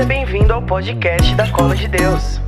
Seja bem-vindo ao podcast da Cola de Deus.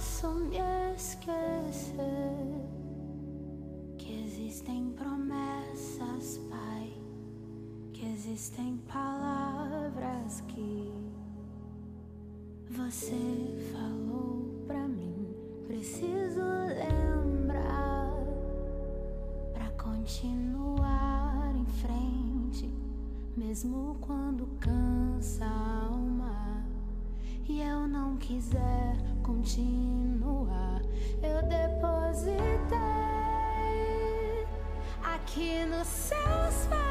Posso me esquecer que existem promessas, Pai, que existem palavras que você falou pra mim. Preciso lembrar pra continuar em frente, mesmo quando cansa a alma e eu não quiser continuar, eu depositei aqui nos seus pés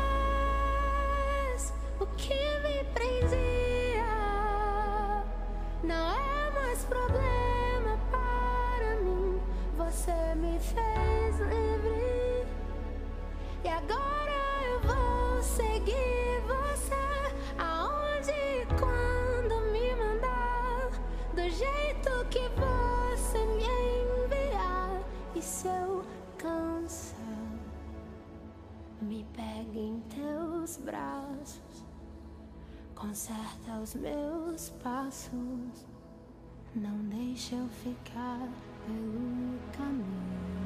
conserta os meus passos, não deixa eu ficar pelo caminho.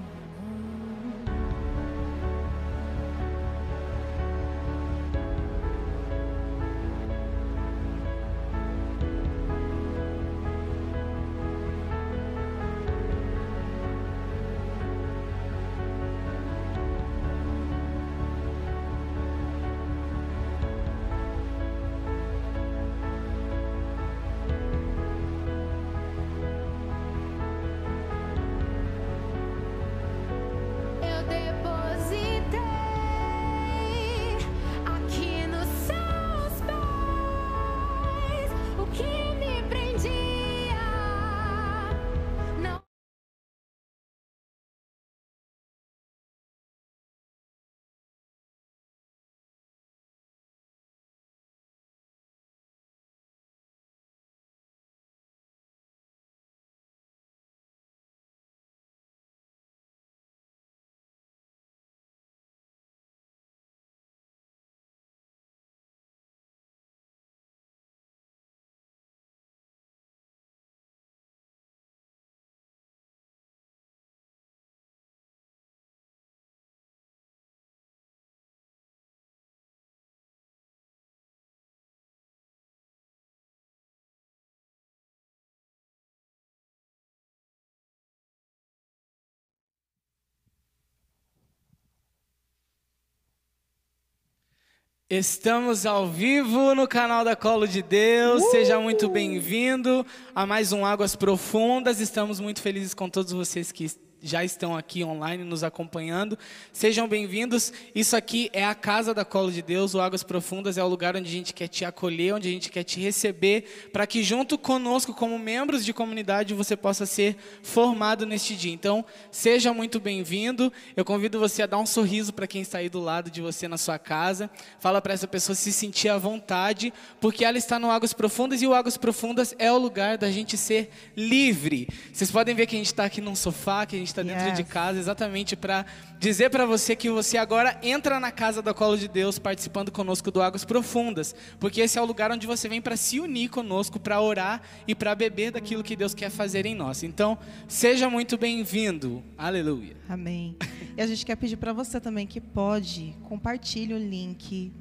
Estamos ao vivo no canal da Colo de Deus. Seja muito bem-vindo a mais um Águas Profundas. Estamos muito felizes com todos vocês que já estão aqui online nos acompanhando. Sejam bem-vindos. Isso aqui é a casa da Colo de Deus. O Águas Profundas é o lugar onde a gente quer te acolher, onde a gente quer te receber, para que junto conosco, como membros de comunidade, você possa ser formado neste dia. Então, seja muito bem-vindo. Eu convido você a dar um sorriso para quem está aí do lado de você na sua casa. Fala para essa pessoa se sentir à vontade, porque ela está no Águas Profundas e o Águas Profundas é o lugar da gente ser livre. Vocês podem ver que a gente está aqui num sofá, que a gente está dentro Yes. de casa, exatamente para dizer para você que você agora entra na casa da Colo de Deus, participando conosco do Águas Profundas, porque esse é o lugar onde você vem para se unir conosco, para orar e para beber daquilo que Deus quer fazer em nós. Então, seja muito bem-vindo. Aleluia. Amém. E a gente quer pedir para você também que pode, compartilhe o link.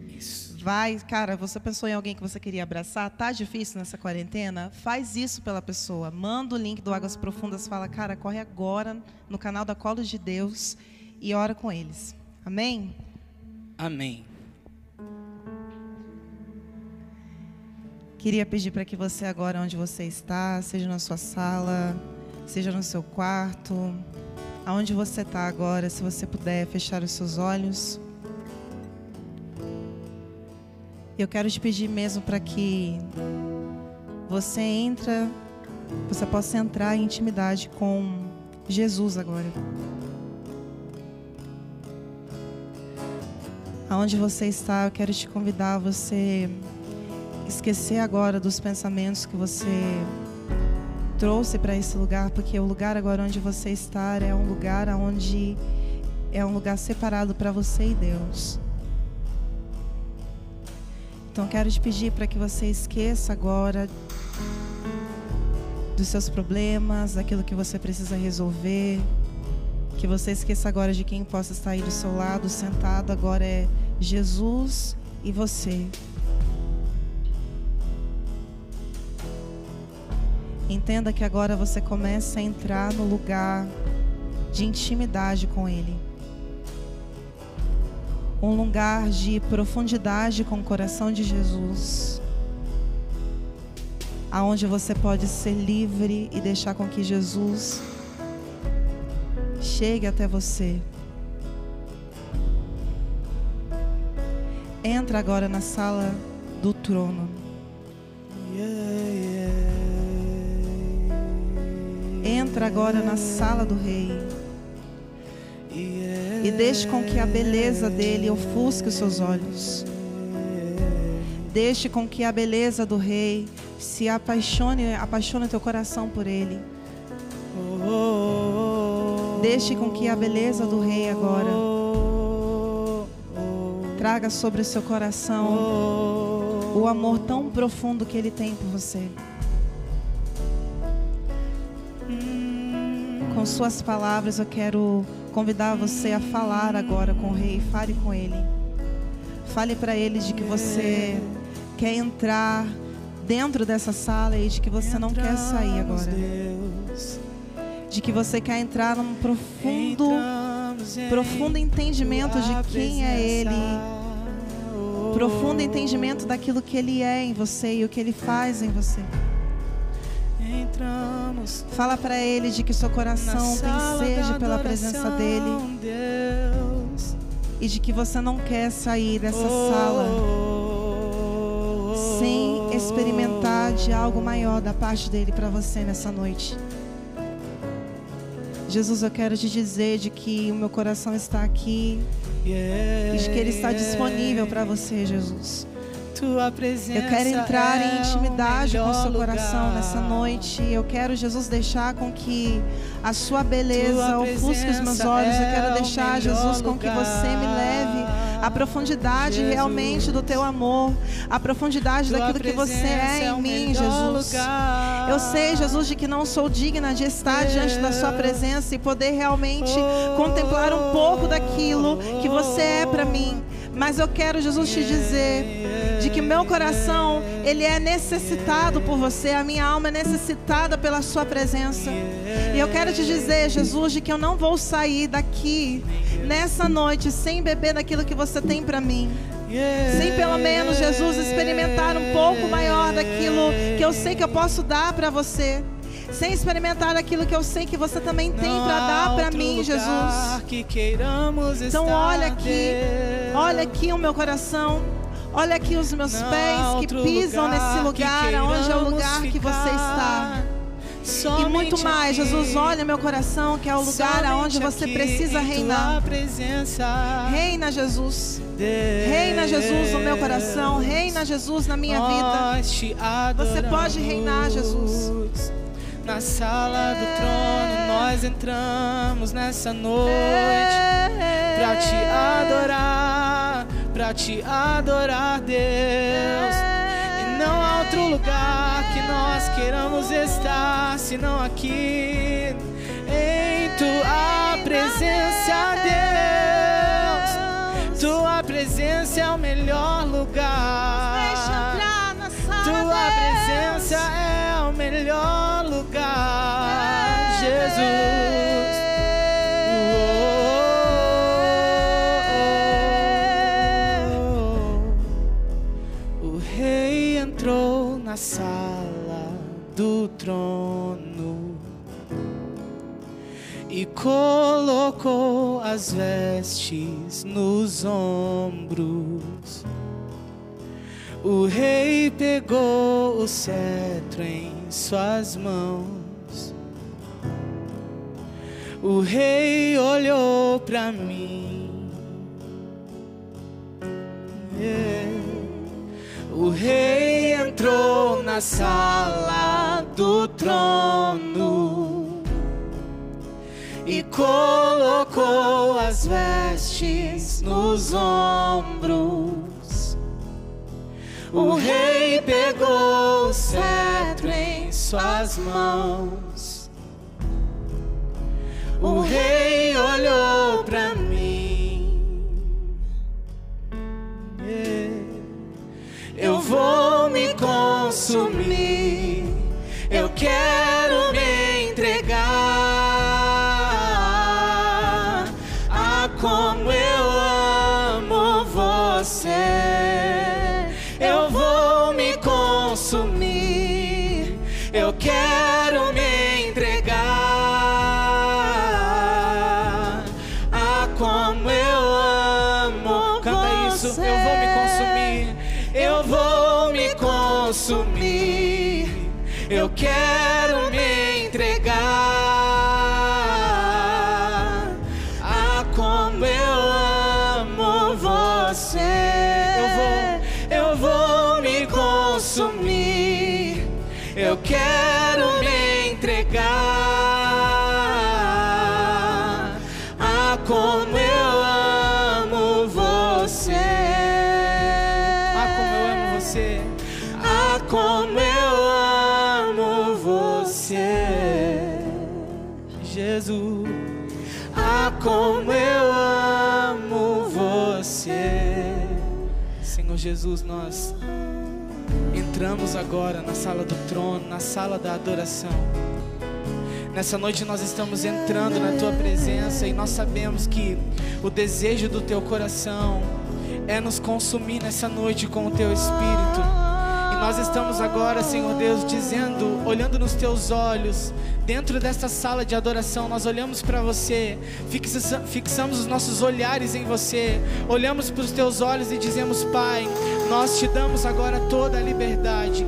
Vai, cara, você pensou em alguém que você queria abraçar? Tá difícil nessa quarentena? Faz isso pela pessoa. Manda o link do Águas Profundas, fala, cara, corre agora no canal da Colo de Deus e ora com eles. Amém? Amém. Queria pedir para que você agora onde você está, seja na sua sala, seja no seu quarto, aonde você está agora, se você puder fechar os seus olhos. Eu quero te pedir mesmo para que você entra, você possa entrar em intimidade com Jesus agora. Aonde você está, eu quero te convidar a você esquecer agora dos pensamentos que você trouxe para esse lugar, porque o lugar agora onde você está é um lugar onde é um lugar separado para você e Deus. Então quero te pedir para que você esqueça agora dos seus problemas, daquilo que você precisa resolver, que você esqueça agora de quem possa estar aí do seu lado, sentado agora é Jesus e você. Entenda que agora você começa a entrar no lugar de intimidade com Ele. Um lugar de profundidade com o coração de Jesus. Aonde você pode ser livre e deixar com que Jesus chegue até você. Entra agora na sala do trono. Entra agora na sala do rei. E deixe com que a beleza dele ofusque os seus olhos. Deixe com que a beleza do rei se apaixone, apaixone teu coração por ele. Deixe com que a beleza do rei agora traga sobre o seu coração o amor tão profundo que ele tem por você. Com suas palavras, eu quero convidar você a falar agora com o rei. Fale com ele. Fale para ele de que você quer entrar dentro dessa sala e de que você não quer sair agora. De que você quer entrar num profundo, profundo entendimento de quem é ele. Profundo entendimento daquilo que ele é em você e o que ele faz em você. Entramos Fala para ele de que seu coração sede pela presença dele Deus. e de que você não quer sair dessa sala sem experimentar de algo maior da parte dele para você nessa noite. Jesus, eu quero te dizer de que o meu coração está aqui e de que ele está disponível para você, Jesus. Tua presença Eu quero entrar é em intimidade com o seu coração lugar. nessa noite. Eu quero, Jesus, deixar com que a sua beleza ofusque os meus olhos. Eu é quero deixar, Jesus, com que você me leve à profundidade Jesus. realmente do teu amor, à profundidade daquilo que você presença é em mim, Jesus. lugar. Eu sei, Jesus, de que não sou digna de estar diante da sua presença e poder realmente contemplar um pouco daquilo que você é para mim. Mas eu quero, Jesus, te dizer de que meu coração, ele é necessitado por você, a minha alma é necessitada pela sua presença. E eu quero te dizer, Jesus, de que eu não vou sair daqui nessa noite sem beber daquilo que você tem para mim. Sem pelo menos, Jesus, experimentar um pouco maior daquilo que eu sei que eu posso dar para você. Sem experimentar aquilo que eu sei que você também tem para dar para mim, Jesus. Então olha aqui, olha aqui o meu coração. Olha aqui os meus Não pés que pisam nesse que lugar, onde é o lugar que você está. ficar. E muito mais, aqui. Jesus, olha meu coração, que é o lugar aonde você precisa reinar. Reina, Jesus. Deus. Reina, Jesus, no meu coração. Reina, Jesus, na minha vida. Você pode reinar, Jesus. Na sala do trono nós entramos nessa noite pra te adorar, pra te adorar, Deus. E não há outro lugar que nós queiramos estar senão aqui em tua presença, Deus. Tua presença é o melhor lugar. Tua presença é o melhor lugar, Jesus. Colocou as vestes nos ombros. O rei pegou o cetro em suas mãos. O rei olhou para mim. Yeah. O rei entrou na sala do trono colocou as vestes nos ombros. O rei pegou o cetro em suas mãos. O rei olhou para mim. Eu vou me consumir. Eu quero Jesus, nós entramos agora na sala do trono, na sala da adoração. Nessa noite nós estamos entrando na tua presença e nós sabemos que o desejo do teu coração é nos consumir nessa noite com o teu espírito. E nós estamos agora, Senhor Deus, dizendo, olhando nos teus olhos, dentro desta sala de adoração, nós olhamos para você, fixa- fixamos os nossos olhares em você, olhamos para os teus olhos e dizemos, Pai, nós te damos agora toda a liberdade.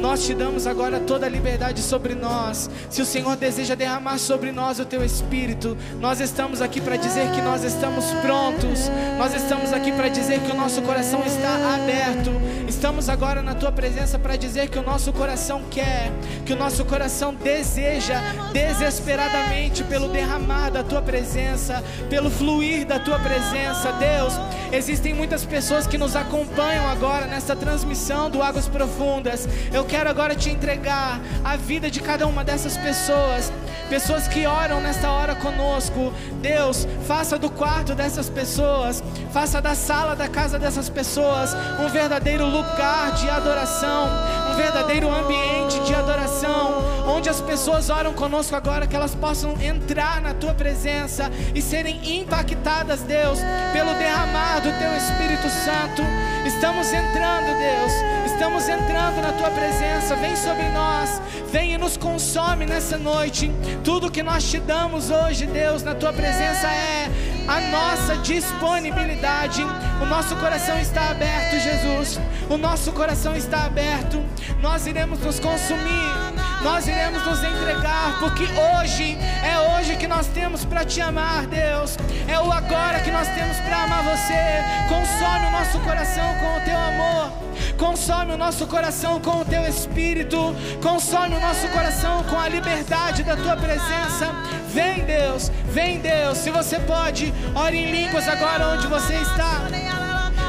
Nós te damos agora toda a liberdade sobre nós. Se o Senhor deseja derramar sobre nós o teu espírito, nós estamos aqui para dizer que nós estamos prontos. Nós estamos aqui para dizer que o nosso coração está aberto. Estamos agora na tua presença para dizer que o nosso coração quer, que o nosso coração deseja desesperadamente pelo derramar da tua presença, pelo fluir da tua presença, Deus. Existem muitas pessoas que nos acompanham agora nesta transmissão do Águas Profundas. Eu quero agora te entregar a vida de cada uma dessas pessoas, pessoas que oram nesta hora conosco. Deus, faça do quarto dessas pessoas, faça da sala da casa dessas pessoas um verdadeiro lugar de adoração, um verdadeiro ambiente de adoração, Aonde as pessoas oram conosco agora, que elas possam entrar na tua presença e serem impactadas, Deus, pelo derramar do teu Espírito Santo. Estamos entrando, Deus. Estamos entrando na tua presença. Vem sobre nós. Vem e nos consome nessa noite. Tudo que nós te damos hoje, Deus, na tua presença é a nossa disponibilidade. O nosso coração está aberto, Jesus. O nosso coração está aberto. Nós iremos nos consumir. Nós iremos nos entregar, porque hoje é hoje que nós temos para te amar, Deus. É o agora que nós temos para amar você. Consome o nosso coração com o teu amor. Consome o nosso coração com o teu espírito. Consome o nosso coração com a liberdade da tua presença. Vem, Deus. Vem, Deus. Se você pode, ore em línguas agora onde você está.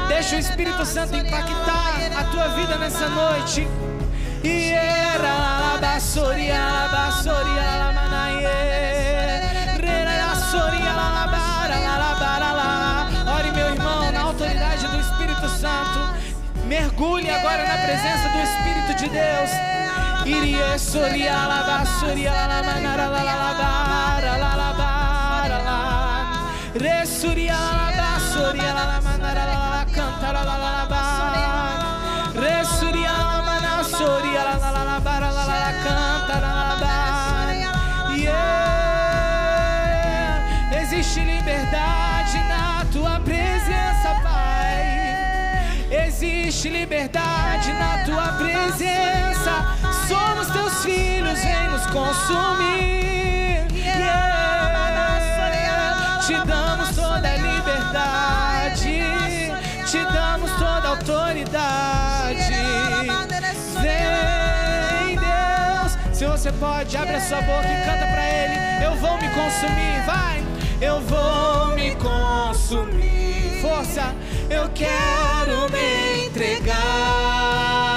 Deixa o Espírito Santo impactar a tua vida nessa noite. Ore, meu irmão, na autoridade do Espírito Santo. Mergulhe agora na presença do Espírito de Deus. Irie soria, la consumir. Te damos toda a liberdade, te damos toda a autoridade. Vem, Deus. Se você pode, abre a sua boca e canta pra Ele. Eu vou me consumir, vai. Eu vou me consumir. Força, eu quero me entregar.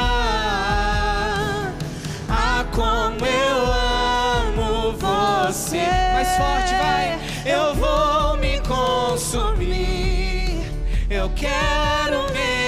Quero me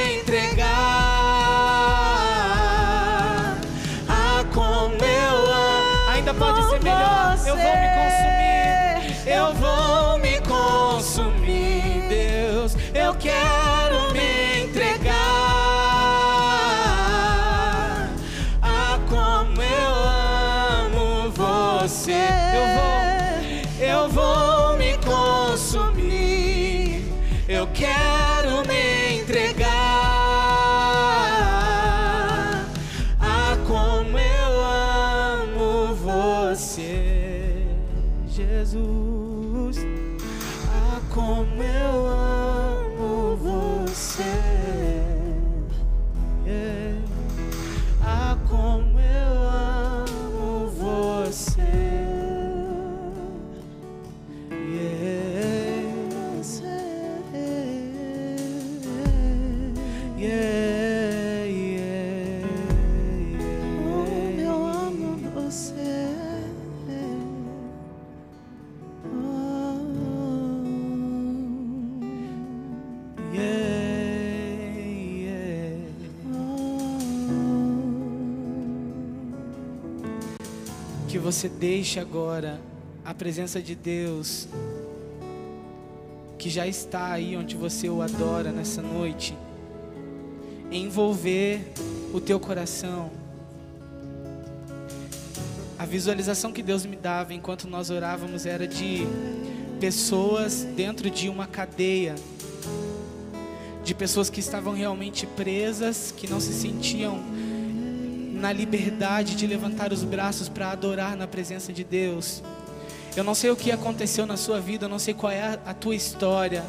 você deixe agora a presença de Deus, que já está aí onde você o adora nessa noite, envolver o teu coração. A visualização que Deus me dava enquanto nós orávamos era de pessoas dentro de uma cadeia, de pessoas que estavam realmente presas, que não se sentiam na liberdade de levantar os braços para adorar na presença de Deus. Eu não sei o que aconteceu na sua vida, eu não sei qual é a, tua história.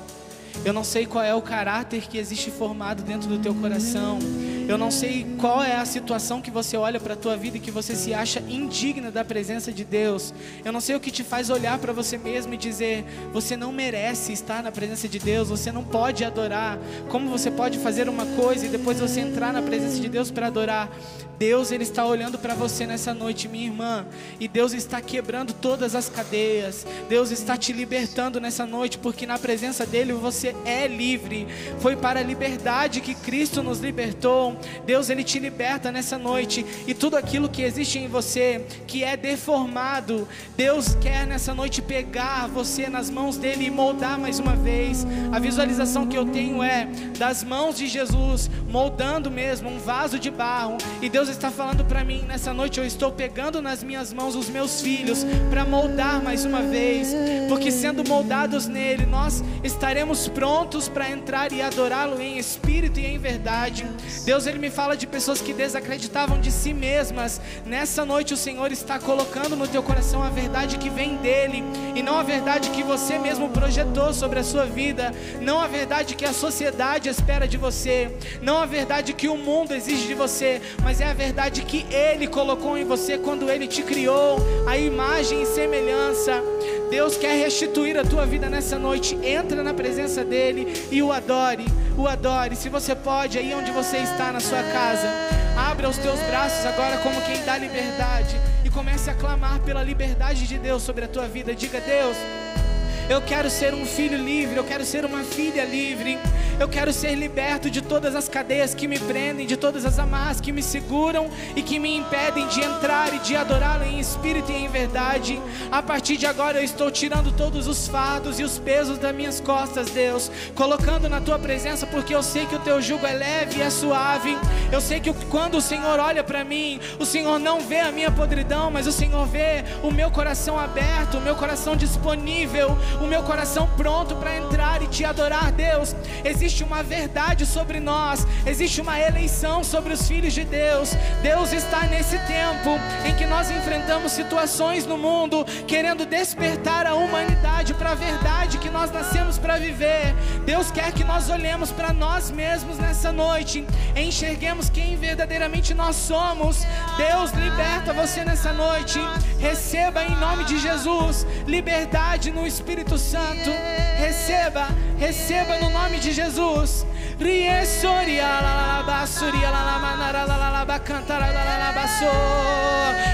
Eu não sei qual é o caráter que existe formado dentro do teu coração. Eu não sei qual é a situação que você olha para a tua vida e que você se acha indigna da presença de Deus. Eu não sei o que te faz olhar para você mesmo e dizer: você não merece estar na presença de Deus, você não pode adorar. Como você pode fazer uma coisa e depois você entrar na presença de Deus para adorar? Deus ele está olhando para você nessa noite, minha irmã, e Deus está quebrando todas as cadeias. Deus está te libertando nessa noite, porque na presença dele você é livre. Foi para a liberdade que Cristo nos libertou. Deus, Ele te liberta nessa noite e tudo aquilo que existe em você, que é deformado, Deus quer nessa noite pegar você nas mãos dele e moldar mais uma vez. A visualização que eu tenho é das mãos de Jesus moldando mesmo um vaso de barro, e Deus está falando para mim nessa noite: eu estou pegando nas minhas mãos os meus filhos para moldar mais uma vez, porque sendo moldados nele, nós estaremos prontos para entrar e adorá-lo em espírito e em verdade. Deus, ele me fala de pessoas que desacreditavam de si mesmas. Nessa noite, o Senhor está colocando no teu coração a verdade que vem dele e não a verdade que você mesmo projetou sobre a sua vida, não a verdade que a sociedade espera de você, não a verdade que o mundo exige de você, mas é a verdade que ele colocou em você quando ele te criou, a imagem e semelhança. Deus quer restituir a tua vida nessa noite. Entra na presença dele e o adore, o adore. Se você pode, aí onde você está na sua casa, abra os teus braços agora como quem dá liberdade e comece a clamar pela liberdade de Deus sobre a tua vida. Diga: Deus, eu quero ser um filho livre, eu quero ser uma filha livre. Eu quero ser liberto de todas as cadeias que me prendem, de todas as amarras que me seguram e que me impedem de entrar e de adorá-lo em espírito e em verdade. A partir de agora eu estou tirando todos os fardos e os pesos das minhas costas, Deus, colocando na tua presença, porque eu sei que o teu jugo é leve e é suave. Eu sei que quando o Senhor olha para mim, o Senhor não vê a minha podridão, mas o Senhor vê o meu coração aberto, o meu coração disponível, o meu coração pronto para entrar e te adorar, Deus. Existe uma verdade sobre nós, existe uma eleição sobre os filhos de Deus. Deus está nesse tempo em que nós enfrentamos situações no mundo querendo despertar a humanidade para a verdade que nós nascemos para viver. Deus quer que nós olhemos para nós mesmos nessa noite, enxerguemos quem verdadeiramente nós somos. Deus liberta você nessa noite. Receba em nome de Jesus liberdade no Espírito Santo. Receba, receba no nome de Jesus.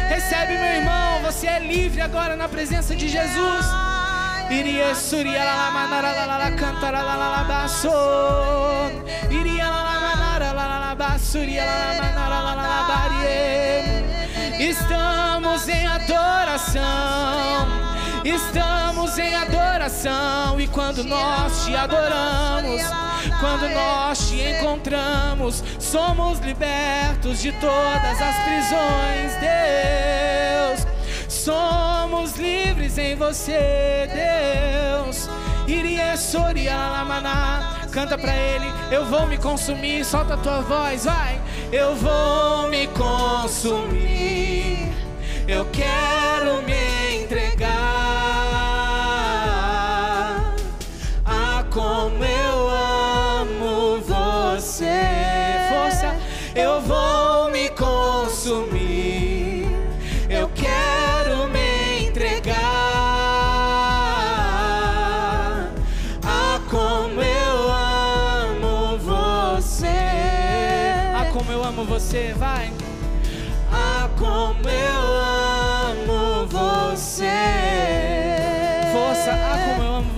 Recebe, meu irmão. Você é livre agora na presença de Jesus. Iria suria la manara la la cantara la la basso. Iria la la manara la la bassuria la manara la la barie. Estamos em adoração. Estamos em adoração e quando nós te adoramos, quando nós te encontramos, somos libertos de todas as prisões, Deus. Somos livres em você, Deus. Iria sorialamana. Canta pra ele, eu vou me consumir. Solta a tua voz, vai. Eu vou me consumir. Eu quero me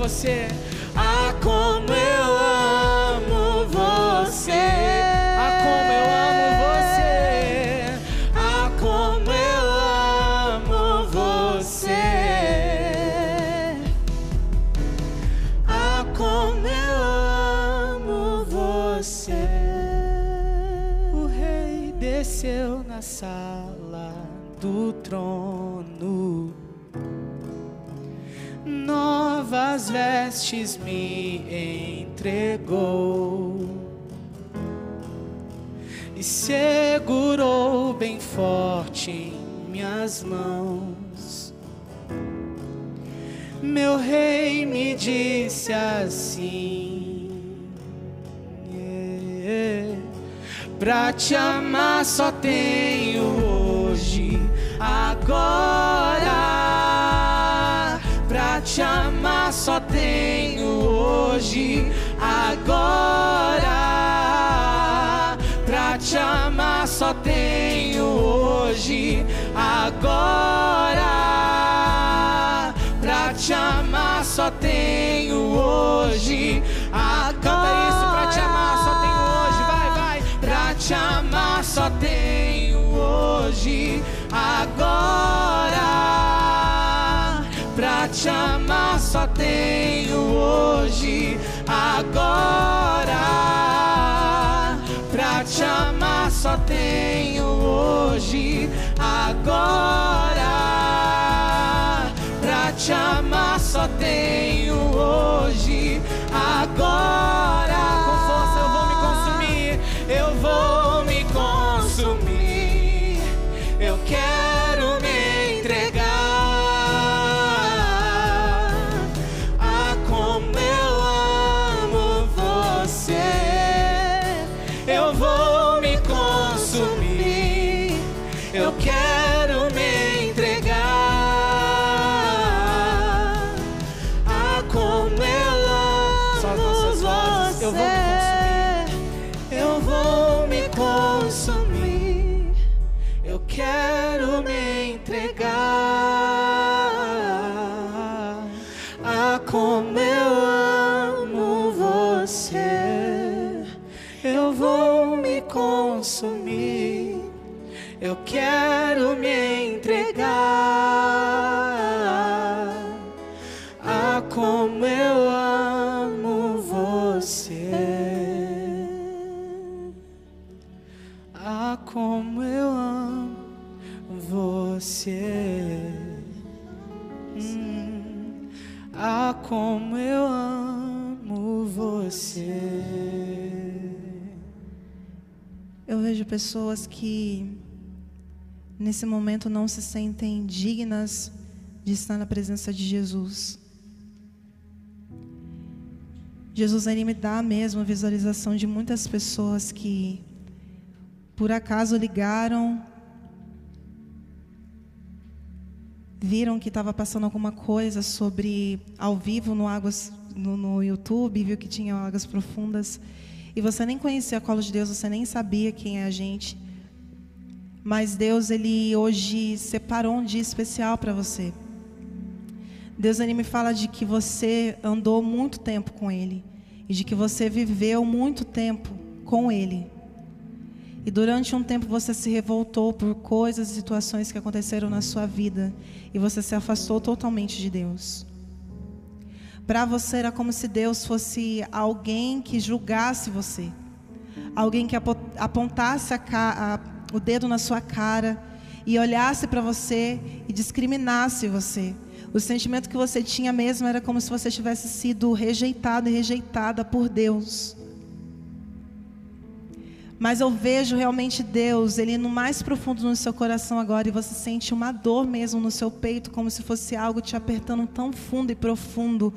você. Ah, entregou e segurou bem forte em minhas mãos. Meu rei me disse assim: yeah, Pra te amar só tenho hoje, agora. Pra te amar só tenho hoje, agora. Pra te amar só tenho hoje, agora. Pra te amar só tenho hoje. Ah, canta isso, pra te amar só tenho hoje, vai, vai. Pra te amar só tenho hoje, agora. Pra te amar só tenho hoje, agora. Pra te amar só tenho hoje, agora. Pra te amar só tenho hoje, agora. Pessoas que nesse momento não se sentem dignas de estar na presença de Jesus. Jesus ele me dá mesmo a visualização de muitas pessoas que por acaso ligaram, viram que estava passando alguma coisa sobre ao vivo no Águas no, no YouTube, viu que tinha Águas Profundas e você nem conhecia a Colo de Deus, você nem sabia quem é a gente. Mas Deus ele hoje separou um dia especial para você. Deus ele me fala de que você andou muito tempo com ele e de que você viveu muito tempo com ele. E durante um tempo você se revoltou por coisas e situações que aconteceram na sua vida e você se afastou totalmente de Deus. Para você era como se Deus fosse alguém que julgasse você, alguém que apo- apontasse a ca- o dedo na sua cara e olhasse para você e discriminasse você. O sentimento que você tinha mesmo era como se você tivesse sido rejeitado e rejeitada por Deus. Mas eu vejo realmente Deus, Ele no mais profundo no seu coração agora, e você sente uma dor mesmo no seu peito, como se fosse algo te apertando tão fundo e profundo,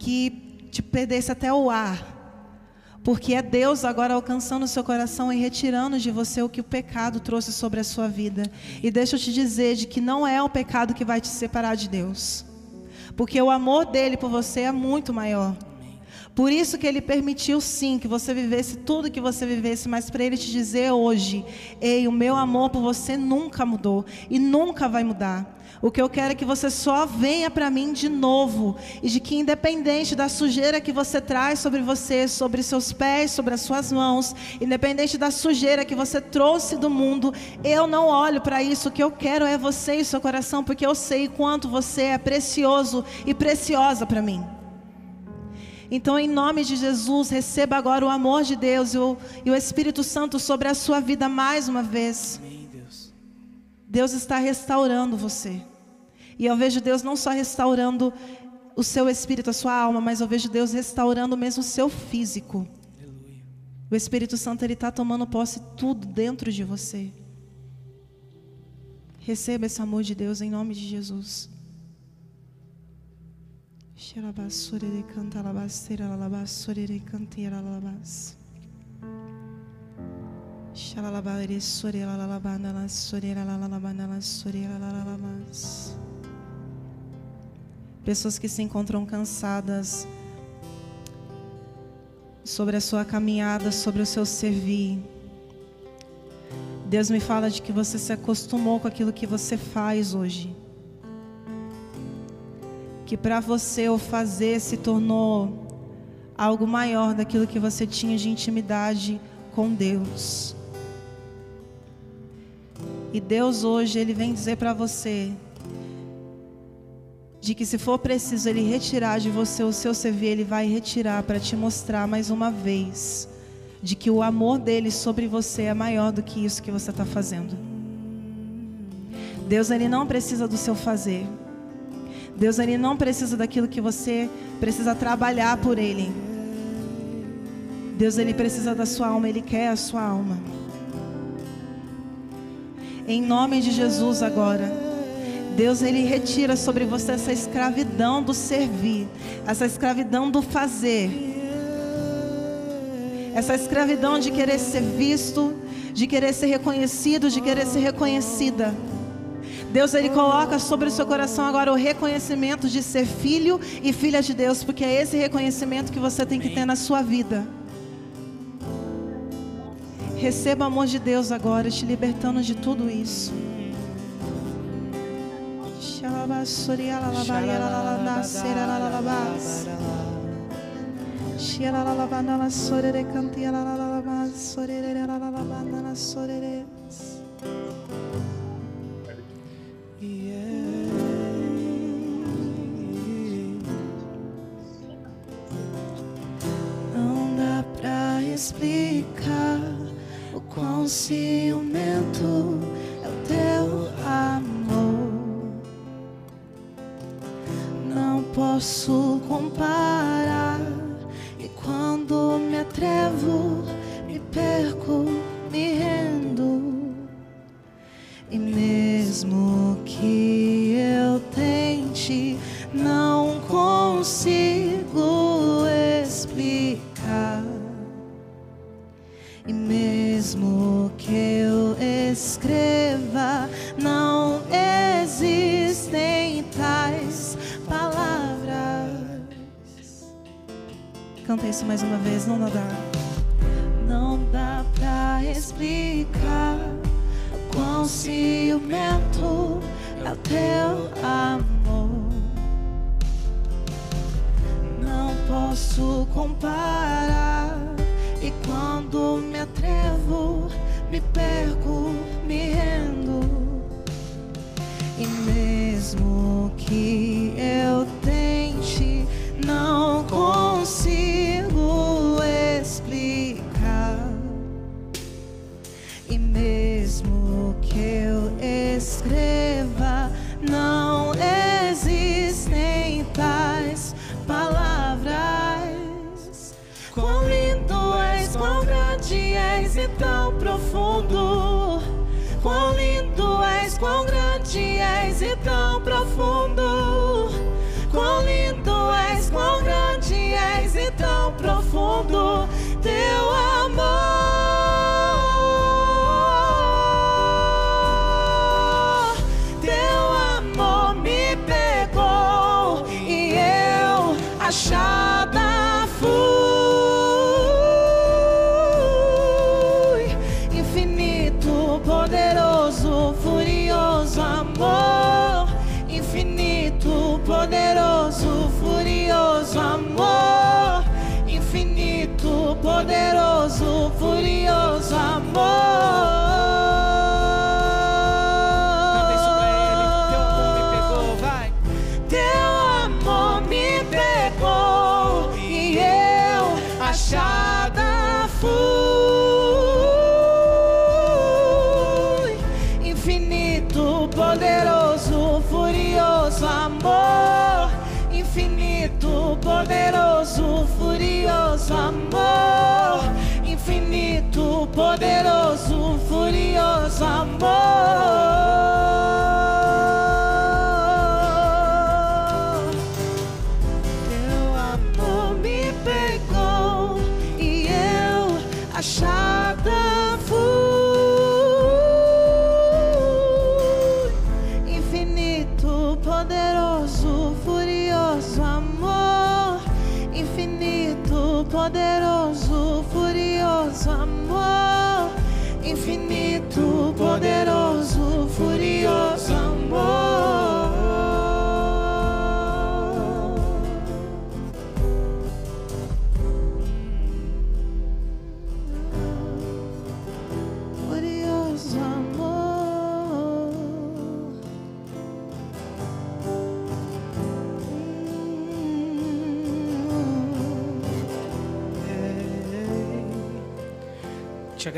que te perdesse até o ar. Porque é Deus agora alcançando o seu coração e retirando de você o que o pecado trouxe sobre a sua vida. E deixa eu te dizer de que não é o pecado que vai te separar de Deus. Porque o amor dele por você é muito maior. Por isso que ele permitiu sim que você vivesse tudo que você vivesse, mas para ele te dizer hoje, ei, o meu amor por você nunca mudou e nunca vai mudar. O que eu quero é que você só venha para mim de novo e de que independente da sujeira que você traz sobre você, sobre seus pés, sobre as suas mãos, independente da sujeira que você trouxe do mundo, eu não olho para isso. O que eu quero é você e seu coração, porque eu sei quanto você é precioso e preciosa para mim. Então, em nome de Jesus, receba agora o amor de Deus e o, e o Espírito Santo sobre a sua vida mais uma vez. Amém, Deus. Deus está restaurando você. E eu vejo Deus não só restaurando o seu espírito, a sua alma, mas eu vejo Deus restaurando mesmo o seu físico. Aleluia. O Espírito Santo ele está tomando posse tudo dentro de você. Receba esse amor de Deus em nome de Jesus. Canta canteira. Pessoas que se encontram cansadas sobre a sua caminhada, sobre o seu servir. Deus me fala de que você se acostumou com aquilo que você faz hoje. Que para você o fazer se tornou algo maior daquilo que você tinha de intimidade com Deus. E Deus hoje ele vem dizer para você de que se for preciso ele retirar de você o seu CV, ele vai retirar para te mostrar mais uma vez de que o amor dele sobre você é maior do que isso que você está fazendo. Deus ele não precisa do seu fazer. Deus ele não precisa daquilo que você precisa trabalhar por ele. Deus ele precisa da sua alma, ele quer a sua alma. Em nome de Jesus agora. Deus ele retira sobre você essa escravidão do servir, essa escravidão do fazer. Essa escravidão de querer ser visto, de querer ser reconhecido, de querer ser reconhecida. Deus ele coloca sobre o seu coração agora o reconhecimento de ser filho e filha de Deus, porque é esse reconhecimento que você tem que ter na sua vida. Receba o amor de Deus agora, te libertando de tudo isso. Não dá pra explicar o quão ciumento é o teu amor. Não posso comparar. Canta isso mais uma vez, não dá. Não dá pra explicar quão ciumento é o teu amor. Não posso comparar. E quando me atrevo, me perco, me rendo.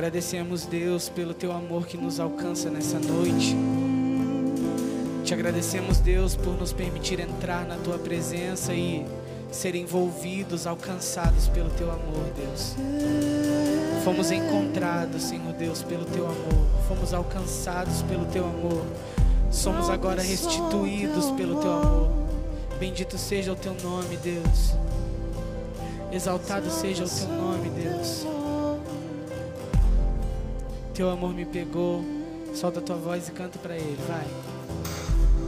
Agradecemos, Deus, pelo teu amor que nos alcança nessa noite. Te agradecemos, Deus, por nos permitir entrar na tua presença e ser envolvidos, alcançados pelo teu amor, Deus. Fomos encontrados, Senhor Deus, pelo teu amor. Fomos alcançados pelo teu amor. Somos agora restituídos pelo teu amor. Bendito seja o teu nome, Deus. Exaltado seja o teu nome, Deus. Teu amor me pegou. Solta tua voz e canta para ele, vai.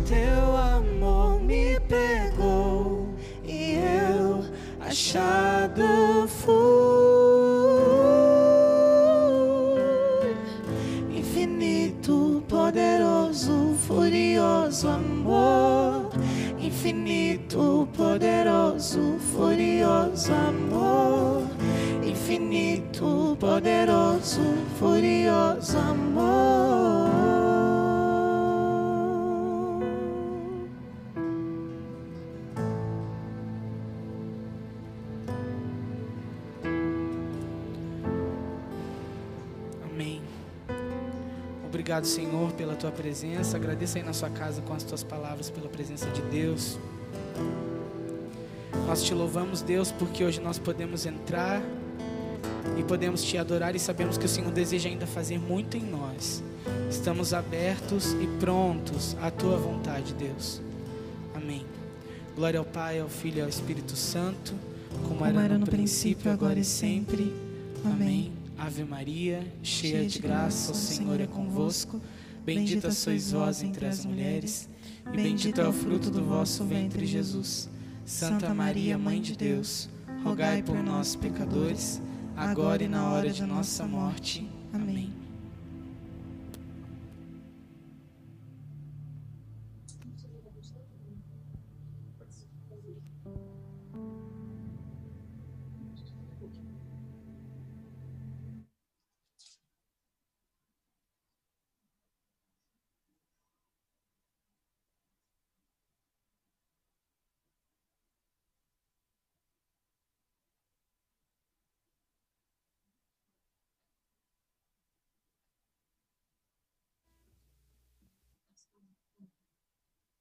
Teu amor me pegou e eu achado fui. Infinito, poderoso, furioso amor. Infinito, poderoso, furioso amor. Infinito, poderoso, furioso amor. Amém. Obrigado, Senhor, pela tua presença. Agradeça aí na sua casa com as tuas palavras pela presença de Deus. Nós te louvamos, Deus, porque hoje nós podemos entrar e podemos te adorar e sabemos que o Senhor deseja ainda fazer muito em nós. Estamos abertos e prontos à tua vontade, Deus. Amém. Glória ao Pai, ao Filho e ao Espírito Santo, como, era, no, princípio, agora e sempre. Amém. Ave Maria, cheia de graça, o Senhor é convosco. Bendita sois vós entre as mulheres, e bendito é o fruto do vosso ventre, Jesus. Santa Maria, Mãe de Deus, rogai por nós, pecadores, agora e na hora de nossa morte.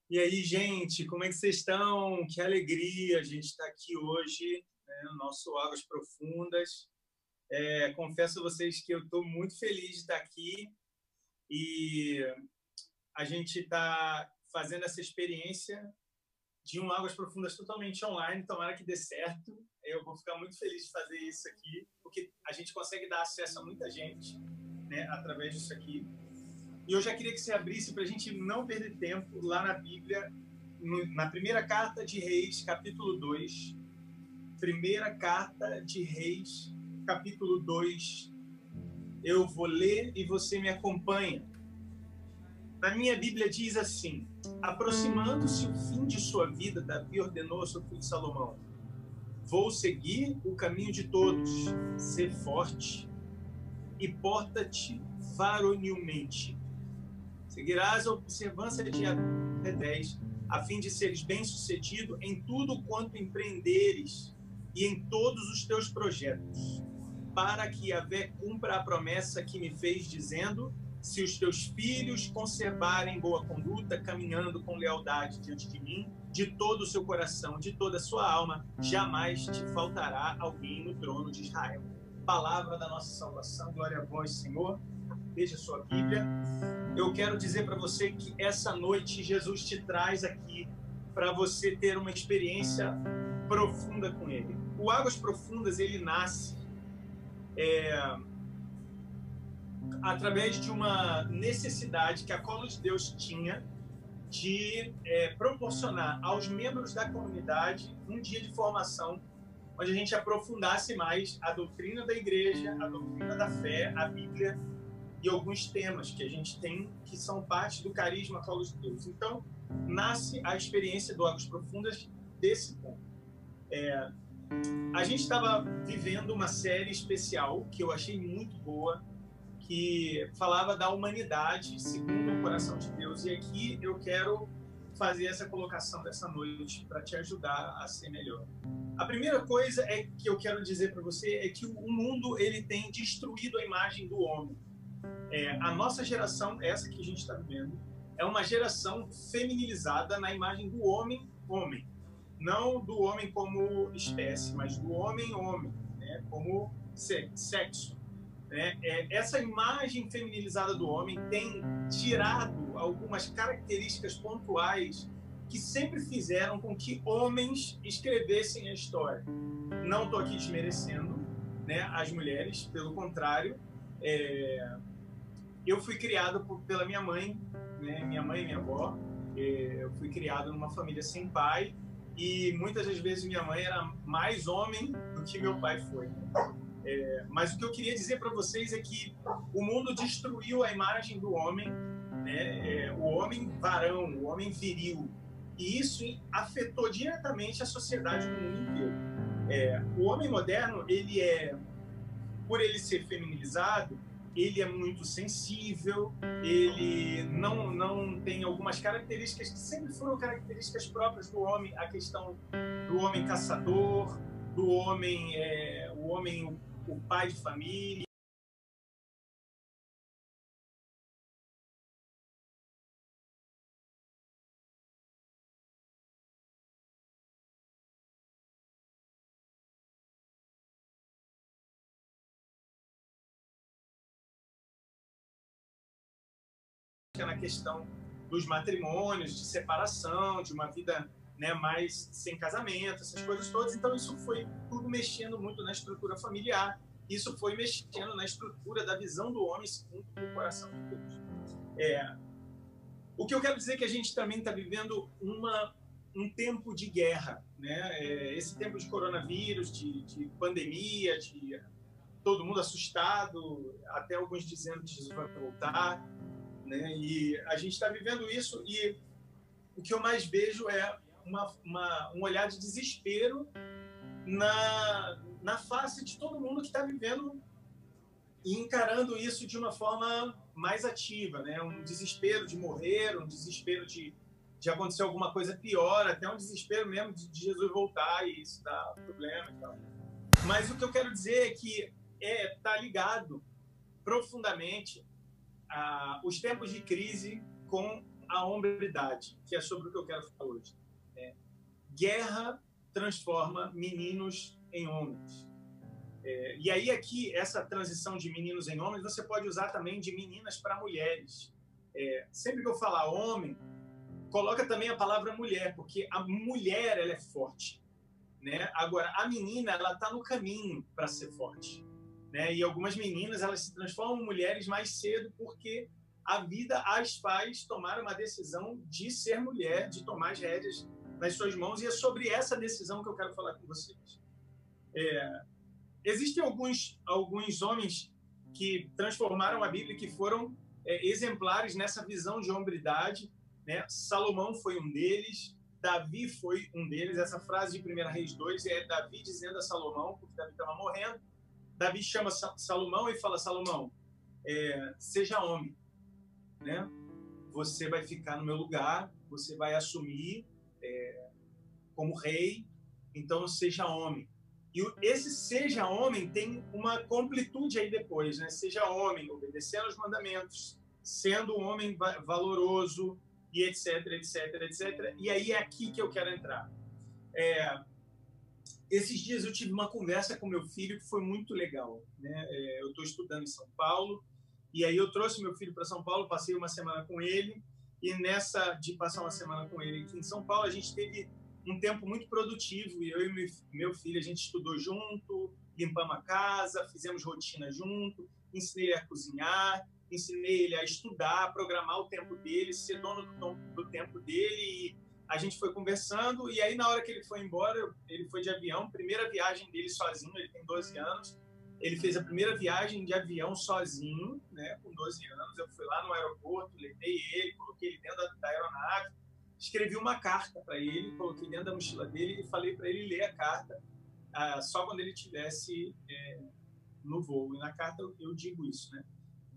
E aí, gente, como é que vocês estão? Que alegria a gente estar aqui hoje, né, no nosso Águas Profundas. É, confesso a vocês que eu estou muito feliz de estar aqui e a gente está fazendo essa experiência de um Águas Profundas totalmente online. Tomara que dê certo. Eu vou ficar muito feliz de fazer isso aqui, porque a gente consegue dar acesso a muita gente né, através disso aqui. E eu já queria que você abrisse para a gente não perder tempo lá na Bíblia, na primeira carta de Reis, capítulo 2. Primeira carta de Reis, capítulo 2. Eu vou ler e você me acompanha. Na minha Bíblia diz assim: Aproximando-se o fim de sua vida, Davi ordenou ao seu filho Salomão: Vou seguir o caminho de todos, ser forte e porta-te varonilmente Seguirás a observância de até 10, a fim de seres bem-sucedido em tudo quanto empreenderes e em todos os teus projetos, para que Yahvé cumpra a promessa que me fez, dizendo: Se os teus filhos conservarem boa conduta, caminhando com lealdade diante de mim, de todo o seu coração, de toda a sua alma, jamais te faltará alguém no trono de Israel. Palavra da nossa salvação, glória a vós, Senhor. Veja sua Bíblia eu quero dizer para você que essa noite Jesus te traz aqui para você ter uma experiência profunda com Ele. O Águas Profundas ele nasce é, através de uma necessidade que a Colo de Deus tinha de é, proporcionar aos membros da comunidade um dia de formação onde a gente aprofundasse mais a doutrina da igreja, a doutrina da fé, a Bíblia e alguns temas que a gente tem que são parte do carisma Paulo de Deus. Então, nasce a experiência do Águas Profundas desse ponto. É, a gente estava vivendo uma série especial que eu achei muito boa, que falava da humanidade segundo o coração de Deus. E aqui eu quero fazer essa colocação dessa noite para te ajudar a ser melhor. A primeira coisa é que eu quero dizer para você é que o mundo ele tem destruído a imagem do homem. É, a nossa geração, essa que a gente está vivendo, é uma geração feminilizada na imagem do homem homem, não do homem como espécie, mas do homem homem, né? como sexo. Né? É, essa imagem feminilizada do homem tem tirado algumas características pontuais que sempre fizeram com que homens escrevessem a história. Não estou aqui desmerecendo né, as mulheres, pelo contrário, é, eu fui criado por, pela minha mãe, né, minha mãe e minha avó. É, eu fui criado numa família sem pai e muitas das vezes minha mãe era mais homem do que meu pai foi. É, mas o que eu queria dizer para vocês é que o mundo destruiu a imagem do homem, né, é, o homem varão, o homem viril, e isso afetou diretamente a sociedade no mundo inteiro. É, o homem moderno, ele é, por ele ser feminilizado, ele é muito sensível, ele não, não tem algumas características que sempre foram características próprias do homem, a questão do homem caçador, do homem, é, o homem, o, o pai de família, questão dos matrimônios, de separação, de uma vida né, mais sem casamento, essas coisas todas. Então, isso foi tudo mexendo muito na estrutura familiar. Isso foi mexendo na estrutura da visão do homem segundo o coração de Deus. É, o que eu quero dizer é que a gente também está vivendo uma, um tempo de guerra. Né? É, esse tempo de coronavírus, de, de pandemia, de todo mundo assustado, até alguns dizendo que Jesus vai voltar. Né? E a gente está vivendo isso e o que eu mais vejo é uma, uma, um olhar de desespero na, na face de todo mundo que está vivendo e encarando isso de uma forma mais ativa, né? Um desespero de morrer, um desespero de, de acontecer alguma coisa pior, até um desespero mesmo de, de Jesus voltar e isso dá problema e tal. Mas o que eu quero dizer é que é tá ligado profundamente ah, os tempos de crise com a hombridade, que é sobre o que eu quero falar hoje. É, guerra transforma meninos em homens. É, e aí aqui essa transição de meninos em homens você pode usar também de meninas para mulheres. É, sempre que eu falar homem, coloca também a palavra mulher, porque a mulher ela é forte, né? Agora a menina ela está no caminho para ser forte. Né? E algumas meninas elas se transformam em mulheres mais cedo porque a vida as faz tomar uma decisão de ser mulher, de tomar as rédeas nas suas mãos. E é sobre essa decisão que eu quero falar com vocês. É, existem alguns, alguns homens que transformaram a Bíblia, que foram é, exemplares nessa visão de hombridade. Né? Salomão foi um deles, Davi foi um deles. Essa frase de 1 Reis 2 é Davi dizendo a Salomão, porque Davi estava morrendo, Davi chama Salomão e fala: Salomão, é, seja homem, né? Você vai ficar no meu lugar, você vai assumir é, como rei, então seja homem. E esse seja homem tem uma completude aí depois, né? Seja homem, obedecendo aos mandamentos, sendo um homem valoroso e etc, etc, etc. E aí é aqui que eu quero entrar. É, esses dias eu tive uma conversa com meu filho que foi muito legal. Né? É, eu estou estudando em São Paulo e aí eu trouxe meu filho para São Paulo, passei uma semana com ele e nessa de passar uma semana com ele aqui em São Paulo a gente teve um tempo muito produtivo e eu e meu filho a gente estudou junto, limpamos a casa, fizemos rotina junto, ensinei ele a cozinhar, ensinei ele a estudar, a programar o tempo dele, ser dono do, do tempo dele e a gente foi conversando e aí na hora que ele foi embora, ele foi de avião, primeira viagem dele sozinho, ele tem 12 anos. Ele fez a primeira viagem de avião sozinho, né, com 12 anos. Eu fui lá no aeroporto, levei ele, coloquei ele dentro da, da aeronave, escrevi uma carta para ele, coloquei dentro da mochila dele e falei para ele ler a carta ah, só quando ele estivesse é, no voo. E na carta eu, eu digo isso, né?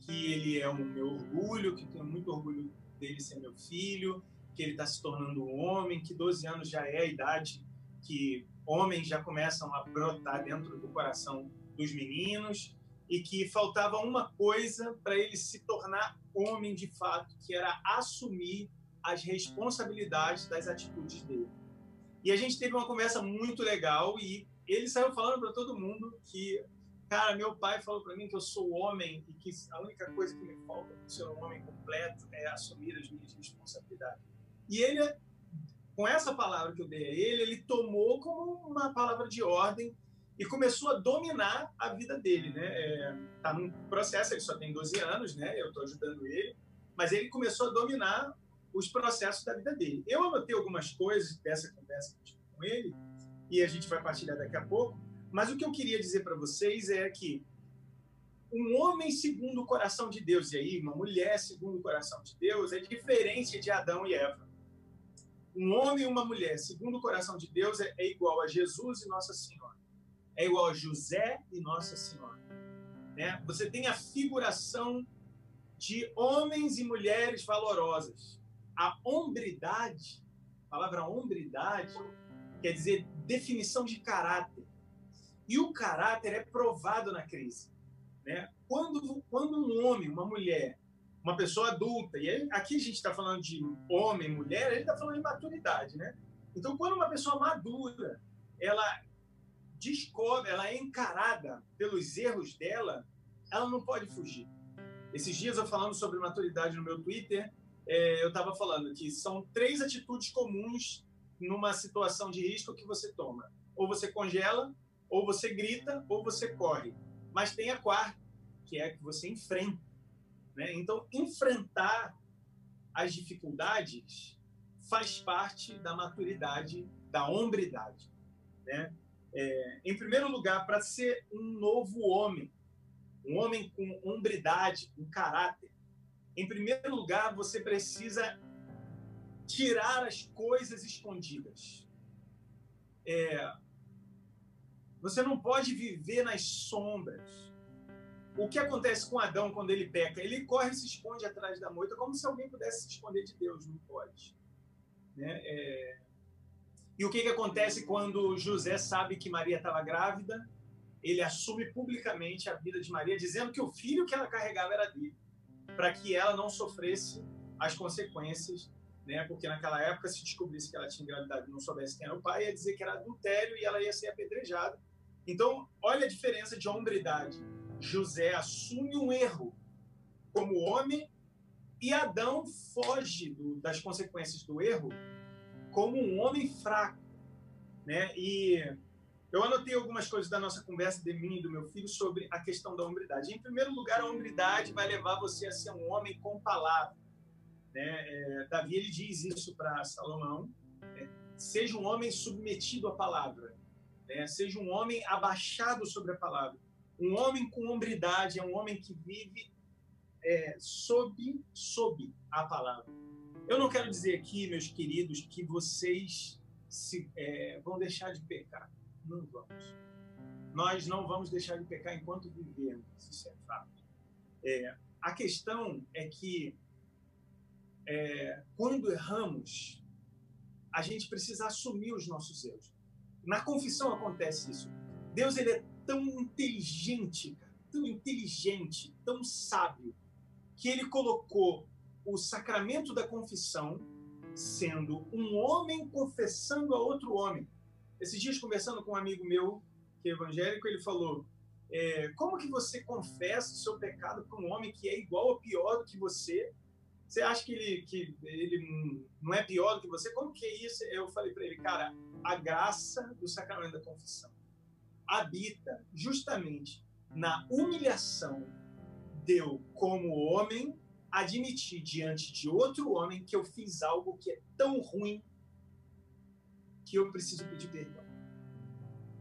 Que ele é o meu orgulho, que tenho muito orgulho dele ser meu filho, que ele está se tornando um homem, que 12 anos já é a idade que homens já começam a brotar dentro do coração dos meninos e que faltava uma coisa para ele se tornar homem de fato, que era assumir as responsabilidades das atitudes dele. E a gente teve uma conversa muito legal e ele saiu falando para todo mundo que, cara, meu pai falou para mim que eu sou homem e que a única coisa que me falta para ser um homem completo é assumir as minhas responsabilidades. E ele, com essa palavra que eu dei a ele, ele tomou como uma palavra de ordem e começou a dominar a vida dele, né? É, tá num processo, ele só tem 12 anos, né? Eu estou ajudando ele, mas ele começou a dominar os processos da vida dele. Eu anotei algumas coisas dessa conversa com ele e a gente vai partilhar daqui a pouco, mas o que eu queria dizer para vocês é que um homem segundo o coração de Deus, e aí uma mulher segundo o coração de Deus, é diferente de Adão e Eva. Um homem e uma mulher segundo o coração de Deus é, é igual a Jesus e Nossa Senhora é igual a José e Nossa Senhora. Né? Você tem a figuração de homens e mulheres valorosas. A hombridade, a palavra hombridade, quer dizer definição de caráter. E o caráter é provado na crise. Né? Quando, quando um homem, uma mulher, uma pessoa adulta, e aí, aqui a gente está falando de homem, mulher, ele está falando de maturidade. Né? Então, quando uma pessoa madura, ela descobre, ela é encarada pelos erros dela, ela não pode fugir. Esses dias eu falando sobre maturidade no meu Twitter, é, eu estava falando que são três atitudes comuns numa situação de risco que você toma. Ou você congela, ou você grita, ou você corre. Mas tem a quarta, que é a que você enfrenta. Né? Então, enfrentar as dificuldades faz parte da maturidade, da hombridade. Né? É, em primeiro lugar, para ser um novo homem, um homem com hombridade, um caráter, em primeiro lugar, você precisa tirar as coisas escondidas. É, você não pode viver nas sombras. O que acontece com Adão quando ele peca? Ele corre e se esconde atrás da moita, como se alguém pudesse se esconder de Deus. Não pode. Né? É, e o que, que acontece quando José sabe que Maria estava grávida? Ele assume publicamente a vida de Maria, dizendo que o filho que ela carregava era dele, para que ela não sofresse as consequências, né? Porque naquela época, se descobrisse que ela tinha engravidado e não soubesse quem era o pai, ia dizer que era adultério e ela ia ser apedrejada. Então, olha a diferença de hombridade. José assume um erro como homem e Adão foge do, das consequências do erro como um homem fraco, né? E eu anotei algumas coisas da nossa conversa de mim e do meu filho sobre a questão da hombridade. Em primeiro lugar, a hombridade vai levar você a ser um homem com palavra. Né? É, Davi ele diz isso para Salomão: né? seja um homem submetido à palavra, né? seja um homem abaixado sobre a palavra. Um homem com hombridade é um homem que vive é, sob, sob a palavra. Eu não quero dizer aqui, meus queridos, que vocês se, é, vão deixar de pecar. Não vamos. Nós não vamos deixar de pecar enquanto vivermos. Isso é fato. É, a questão é que é, quando erramos, a gente precisa assumir os nossos erros. Na confissão acontece isso. Deus ele é tão inteligente, tão inteligente, tão sábio, que ele colocou o sacramento da confissão sendo um homem confessando a outro homem. Esses dias, conversando com um amigo meu, que é evangélico, ele falou: é, Como que você confessa o seu pecado para um homem que é igual ou pior do que você? Você acha que ele, que ele não é pior do que você? Como que é isso? Eu falei para ele, cara, a graça do sacramento da confissão habita justamente na humilhação deu como homem admitir diante de outro homem que eu fiz algo que é tão ruim que eu preciso pedir perdão.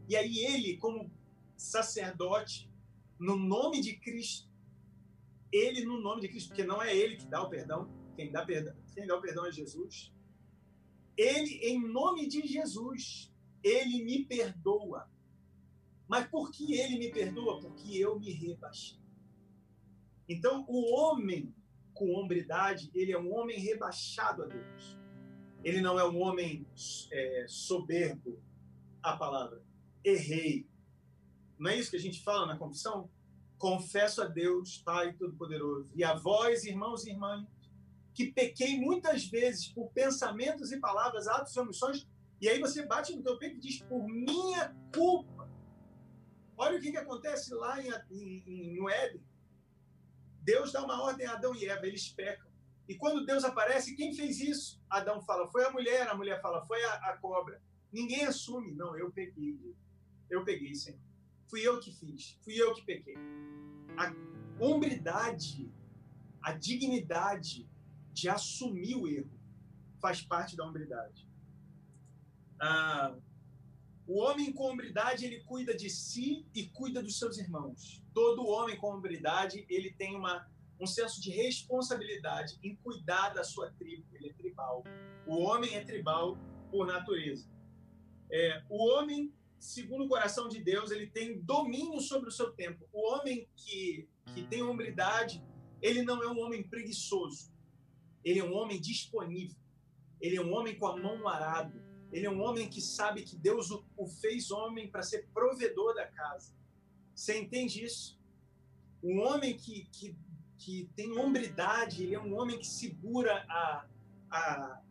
E aí ele, como sacerdote, no nome de Cristo, ele no nome de Cristo, porque não é ele que dá o perdão, quem dá, perdão, quem dá o perdão é Jesus. Ele, em nome de Jesus, ele me perdoa. Mas por que ele me perdoa? Porque eu me rebaixei. Então, o homem com hombridade, ele é um homem rebaixado a Deus. Ele não é um homem é, soberbo, a palavra. Errei. Não é isso que a gente fala na confissão? Confesso a Deus, Pai Todo-Poderoso, e a vós, irmãos e irmãs, que pequei muitas vezes por pensamentos e palavras, atos e omissões, e aí você bate no teu peito e diz, por minha culpa. Olha o que, que acontece lá em, em, no Éden. Deus dá uma ordem a Adão e Eva, eles pecam. E quando Deus aparece, quem fez isso? Adão fala, foi a mulher, a mulher fala, foi a, a cobra. Ninguém assume, não, eu peguei. Eu peguei, Senhor. Fui eu que fiz, fui eu que pequei. A hombridade, a dignidade de assumir o erro faz parte da hombridade. Ah, o homem com hombridade, ele cuida de si e cuida dos seus irmãos. Todo homem com hombridade, ele tem uma, um senso de responsabilidade em cuidar da sua tribo. Ele é tribal. O homem é tribal por natureza. É, o homem, segundo o coração de Deus, ele tem domínio sobre o seu tempo. O homem que, que tem hombridade, ele não é um homem preguiçoso. Ele é um homem disponível. Ele é um homem com a mão no arado ele é um homem que sabe que Deus o, o fez homem para ser provedor da casa. Você entende isso? Um homem que, que, que tem hombridade, ele é um homem que segura a, a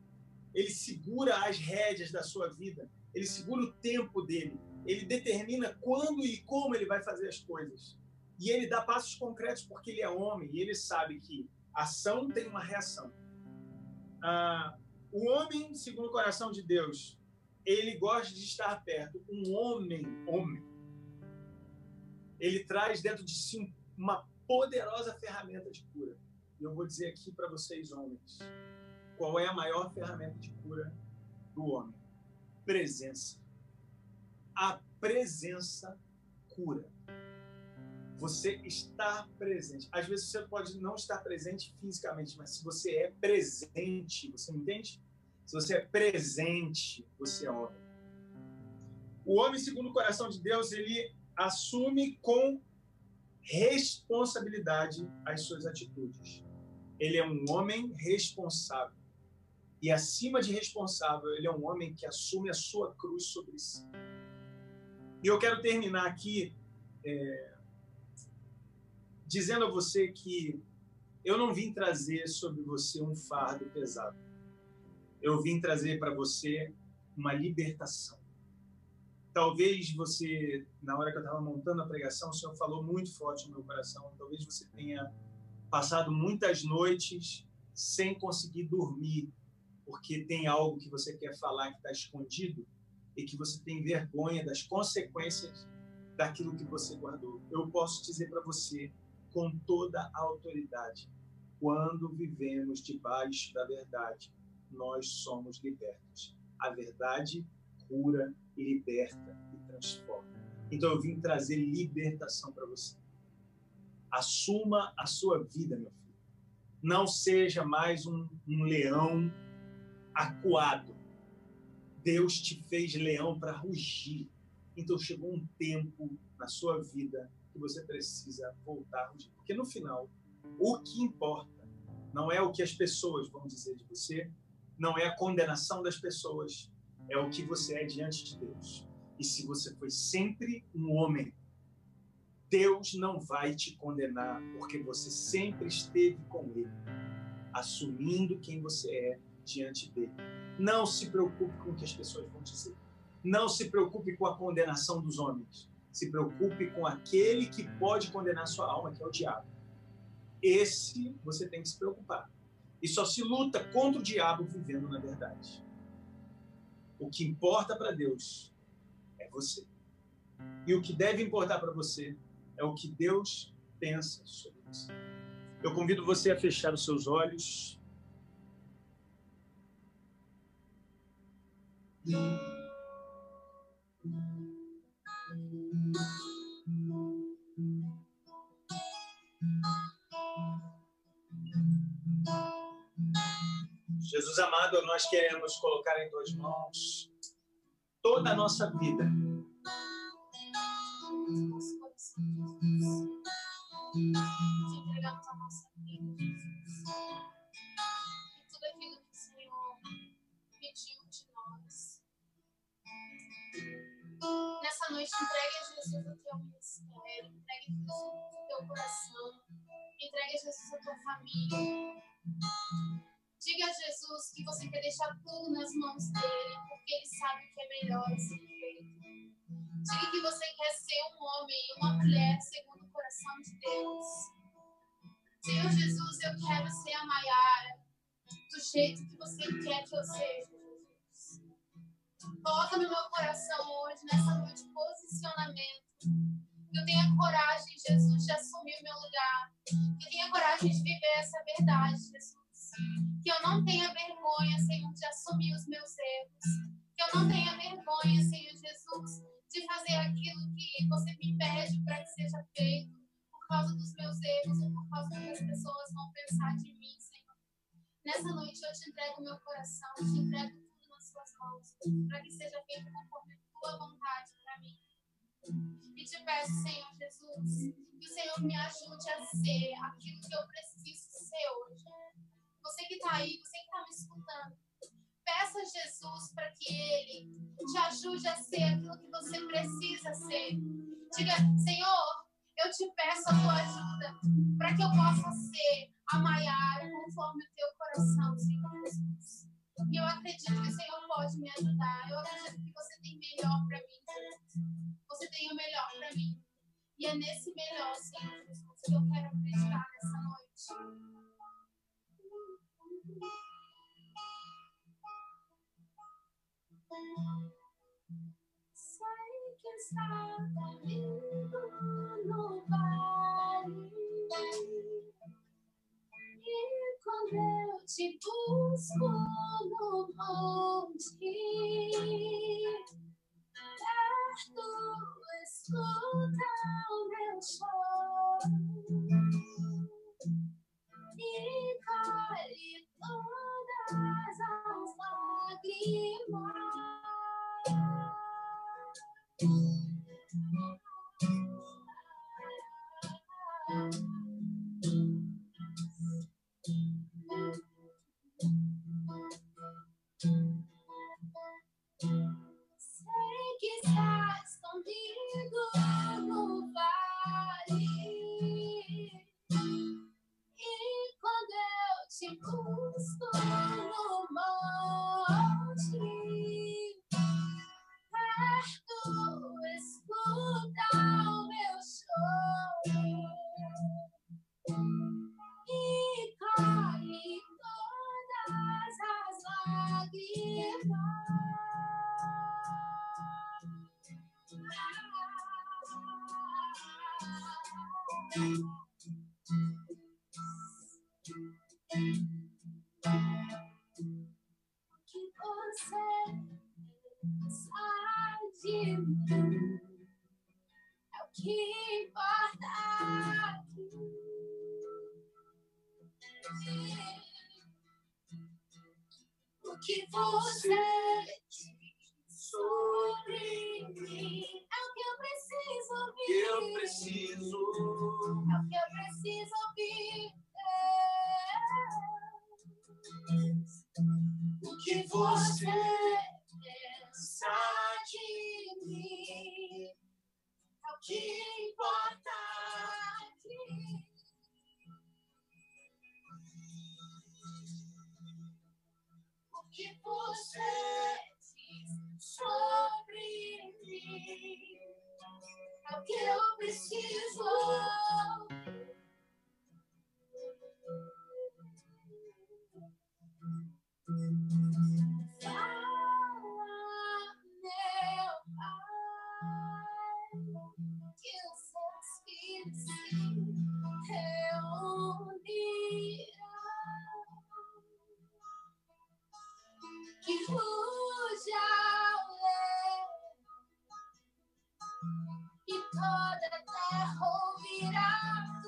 ele segura as rédeas da sua vida, ele segura o tempo dele, ele determina quando e como ele vai fazer as coisas. E ele dá passos concretos porque ele é homem e ele sabe que ação tem uma reação. Ah, o homem, segundo o coração de Deus, ele gosta de estar perto. Um homem, homem, ele traz dentro de si uma poderosa ferramenta de cura. E eu vou dizer aqui para vocês, homens, qual é a maior ferramenta de cura do homem? Presença. A presença cura. Você está presente. Às vezes você pode não estar presente fisicamente, mas se você é presente, você entende? Se você é presente, você ora. O homem, segundo o coração de Deus, ele assume com responsabilidade as suas atitudes. Ele é um homem responsável. E acima de responsável, ele é um homem que assume a sua cruz sobre si. E eu quero terminar aqui é, dizendo a você que eu não vim trazer sobre você um fardo pesado eu vim trazer para você uma libertação. Talvez você, na hora que eu estava montando a pregação, o Senhor falou muito forte no meu coração. Talvez você tenha passado muitas noites sem conseguir dormir, porque tem algo que você quer falar que está escondido e que você tem vergonha das consequências daquilo que você guardou. Eu posso dizer para você, com toda a autoridade, quando vivemos debaixo da verdade, nós somos libertos. A verdade cura, liberta e transforma. Então eu vim trazer libertação para você. Assuma a sua vida, meu filho. Não seja mais um, um leão acuado. Deus te fez leão para rugir. Então chegou um tempo na sua vida que você precisa voltar. Porque no final, o que importa não é o que as pessoas vão dizer de você, não é a condenação das pessoas, é o que você é diante de Deus. E se você foi sempre um homem, Deus não vai te condenar, porque você sempre esteve com Ele, assumindo quem você é diante dele. Não se preocupe com o que as pessoas vão dizer. Não se preocupe com a condenação dos homens. Se preocupe com aquele que pode condenar sua alma, que é o diabo. Esse você tem que se preocupar. E só se luta contra o diabo vivendo na verdade. O que importa para Deus é você. E o que deve importar para você é o que Deus pensa sobre você. Eu convido você a fechar os seus olhos. Jesus amado, nós queremos colocar em tuas mãos toda a nossa vida. entregamos a nossa vida, Jesus. E tudo aquilo que o Senhor pediu de nós. noite, entregue a Jesus o teu ministério, entregue a Jesus o teu coração, entregue a Jesus a tua família. Diga a Jesus que você quer deixar tudo nas mãos dele, porque ele sabe o que é melhor ser feito. Diga que você quer ser um homem e uma mulher segundo o coração de Deus. Senhor Jesus, eu quero ser a Maiara do jeito que você quer que eu seja. Coloca no meu coração hoje, nessa noite, posicionamento. Que eu tenha coragem, Jesus, de assumir o meu lugar. Que eu tenha coragem de viver essa verdade, Jesus. Que eu não tenha vergonha, Senhor, de assumir os meus erros. Que eu não tenha vergonha, Senhor Jesus, de fazer aquilo que você me pede para que seja feito por causa dos meus erros ou por causa do que as pessoas vão pensar de mim, Senhor. Nessa noite eu te entrego meu coração, te entrego tudo nas suas mãos, para que seja feito conforme a tua vontade para mim. E te peço, Senhor Jesus, que o Senhor me ajude a ser aquilo que eu preciso ser hoje. Você que está aí, você que está me escutando, peça a Jesus para que Ele te ajude a ser aquilo que você precisa ser. Diga, Senhor, eu te peço a tua ajuda para que eu possa ser a Maiara conforme o teu coração, Senhor Jesus. E eu acredito que o Senhor pode me ajudar. Eu acredito que você tem melhor para mim. Você tem o melhor para mim. E é nesse melhor, Senhor Jesus, que eu quero acreditar nessa noite. Sei que está comigo no vale. E quando eu te busco no monte, perto escuta o meu choro lágrimas. Sei toda a terra ouvirá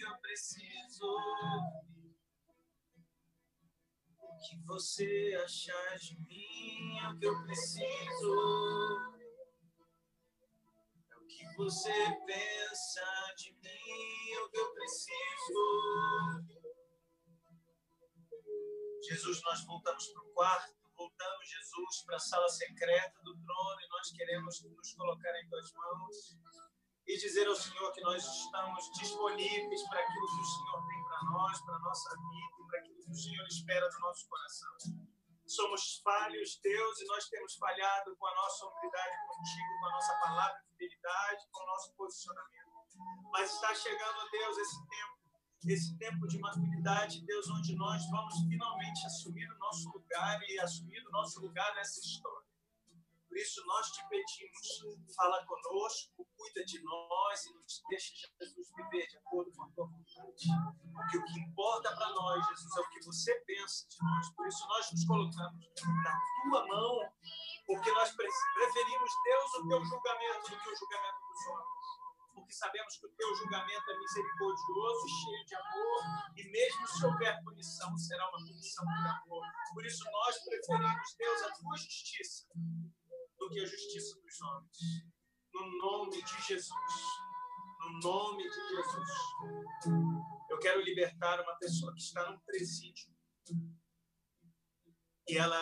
que eu preciso. O que você achar de mim é o que eu preciso. É o que você pensa de mim é o que eu preciso. Jesus, nós voltamos para o quarto, voltamos, Jesus, para a sala secreta do trono e nós queremos nos colocar em tuas mãos e dizer ao Senhor que nós estamos disponíveis para aquilo que o Senhor tem para nós, para a nossa vida e para aquilo que o Senhor espera do nosso coração. Somos falhos, Deus, e nós temos falhado com a nossa humildade contigo, com a nossa palavra de fidelidade, com o nosso posicionamento. Mas está chegando, Deus, esse tempo esse tempo de maturidade, Deus, onde nós vamos finalmente assumir o nosso lugar e assumir o nosso lugar nessa história. Por isso, nós te pedimos, fala conosco, cuida de nós e nos deixa, Jesus, viver de acordo com a tua vontade. Porque o que importa para nós, Jesus, é o que você pensa de nós. Por isso, nós nos colocamos na tua mão, porque nós pre- preferimos, Deus, o teu julgamento do que o julgamento dos homens porque sabemos que o teu julgamento é misericordioso, cheio de amor, e mesmo se houver punição, será uma punição por amor. Por isso nós preferimos, Deus, a tua justiça do que a justiça dos homens. No nome de Jesus. No nome de Jesus. Eu quero libertar uma pessoa que está num presídio e ela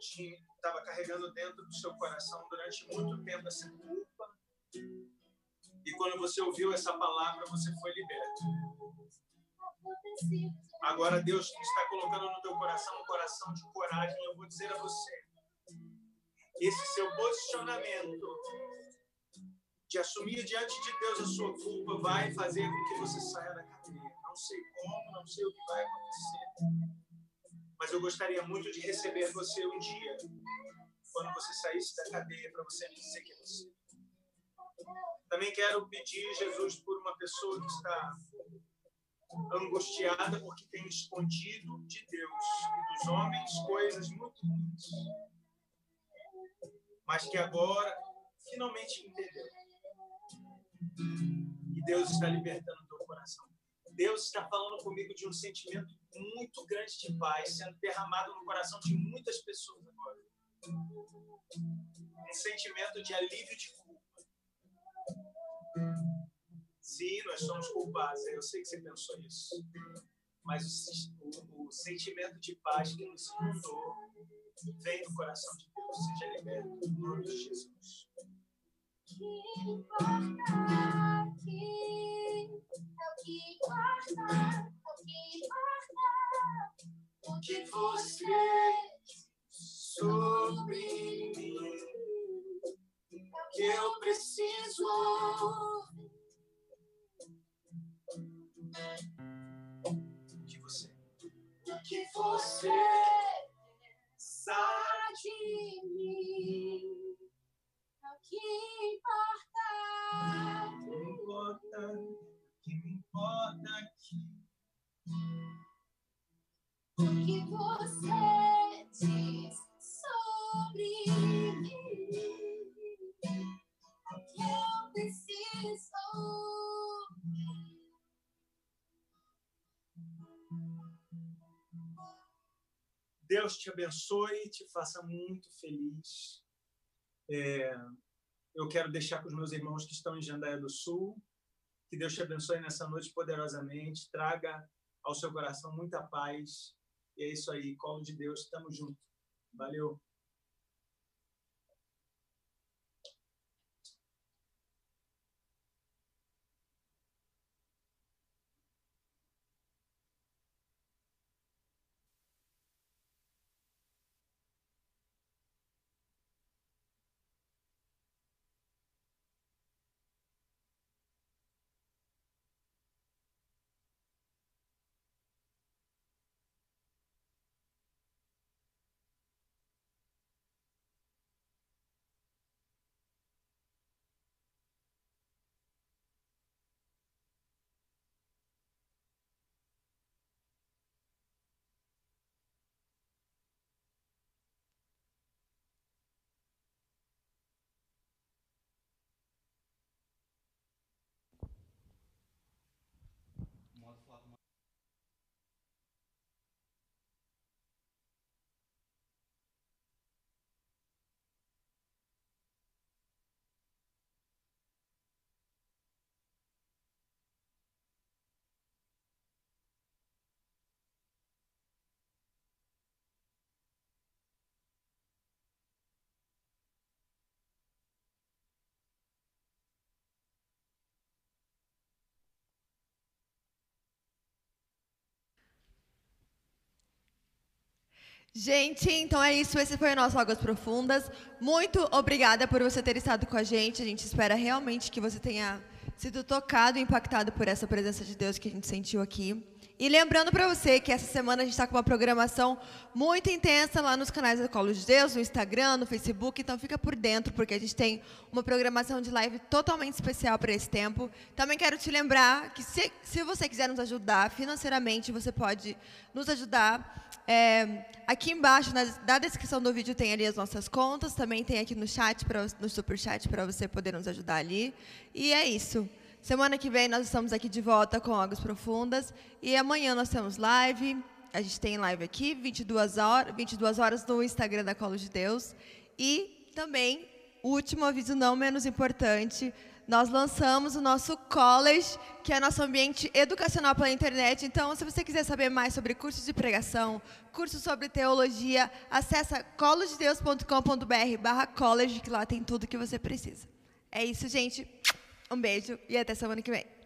estava carregando dentro do seu coração durante muito tempo essa culpa. E quando você ouviu essa palavra, você foi liberto. Agora Deus está colocando no teu coração um coração de coragem. Eu vou dizer a você, esse seu posicionamento de assumir diante de Deus a sua culpa vai fazer com que você saia da cadeia. Não sei como, não sei o que vai acontecer, mas eu gostaria muito de receber você um dia, quando você saísse da cadeia, para você me dizer que é você. Também quero pedir, Jesus, por uma pessoa que está angustiada porque tem escondido de Deus e dos homens coisas muito ruins, mas que agora finalmente entendeu. E Deus está libertando o teu coração. Deus está falando comigo de um sentimento muito grande de paz sendo derramado no coração de muitas pessoas agora. Um sentimento de alívio de culpa. Sim, nós somos culpados. Eu sei que você pensou isso. Mas o, o- o sentimento de paz que nos inundou vem do coração de. Seja liberto no nome de Jesus. que importa aqui. É o que importa, é o que importa. O que você Sobre mim, é o que eu preciso de você. O que você sabe de mim. É o que importa. Que me importa, que me importa aqui. O que você diz Deus te abençoe te faça muito feliz. É, eu quero deixar com os meus irmãos que estão em Jandaia do Sul. Que Deus te abençoe nessa noite poderosamente, traga ao seu coração muita paz. E é isso aí, colo de Deus, estamos juntos. Valeu. Gente, então é isso. Esse foi o nosso Águas Profundas. Muito obrigada por você ter estado com a gente. A gente espera realmente que você tenha sido tocado e impactado por essa presença de Deus que a gente sentiu aqui. E lembrando para você que essa semana a gente está com uma programação muito intensa lá nos canais da Colo de Deus, no Instagram, no Facebook, então fica por dentro, porque a gente tem uma programação de live totalmente especial para esse tempo. Também quero te lembrar que se, se você quiser nos ajudar financeiramente, você pode nos ajudar. É, aqui embaixo, na, na, descrição do vídeo, tem ali as nossas contas, também tem aqui no chat, pra, no superchat, para você poder nos ajudar ali. E é isso. Semana que vem nós estamos aqui de volta com Águas Profundas. E amanhã nós temos live. A gente tem live aqui, 22 horas, 22 horas no Instagram da Colo de Deus. E também, último aviso não menos importante, nós lançamos o nosso college, que é nosso ambiente educacional pela internet. Então, se você quiser saber mais sobre cursos de pregação, cursos sobre teologia, acessa cologedeus.com.br barra college, que lá tem tudo que você precisa. É isso, gente. Um beijo e até semana que vem.